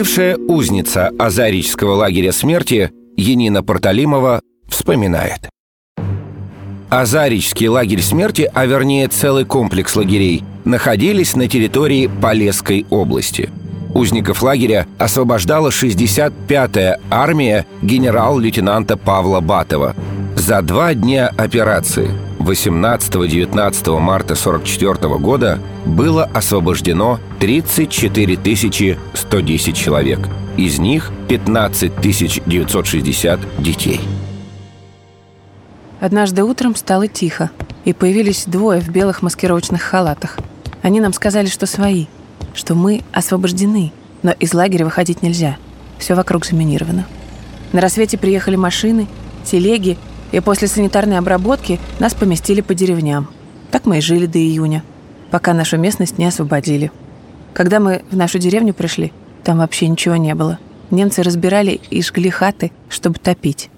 Бывшая узница Азарического лагеря смерти Енина Порталимова вспоминает. Азарический лагерь смерти, а вернее целый комплекс лагерей, находились на территории Полесской области. Узников лагеря освобождала 65-я армия генерал-лейтенанта Павла Батова. За два дня операции 18-19 марта 1944 года было освобождено 34 110 человек. Из них 15 960 детей. Однажды утром стало тихо, и появились двое в белых маскировочных халатах. Они нам сказали, что свои, что мы освобождены, но из лагеря выходить нельзя. Все вокруг заминировано. На рассвете приехали машины, телеги, и после санитарной обработки нас поместили по деревням. Так мы и жили до июня, пока нашу местность не освободили. Когда мы в нашу деревню пришли, там вообще ничего не было. Немцы разбирали и жгли хаты, чтобы топить.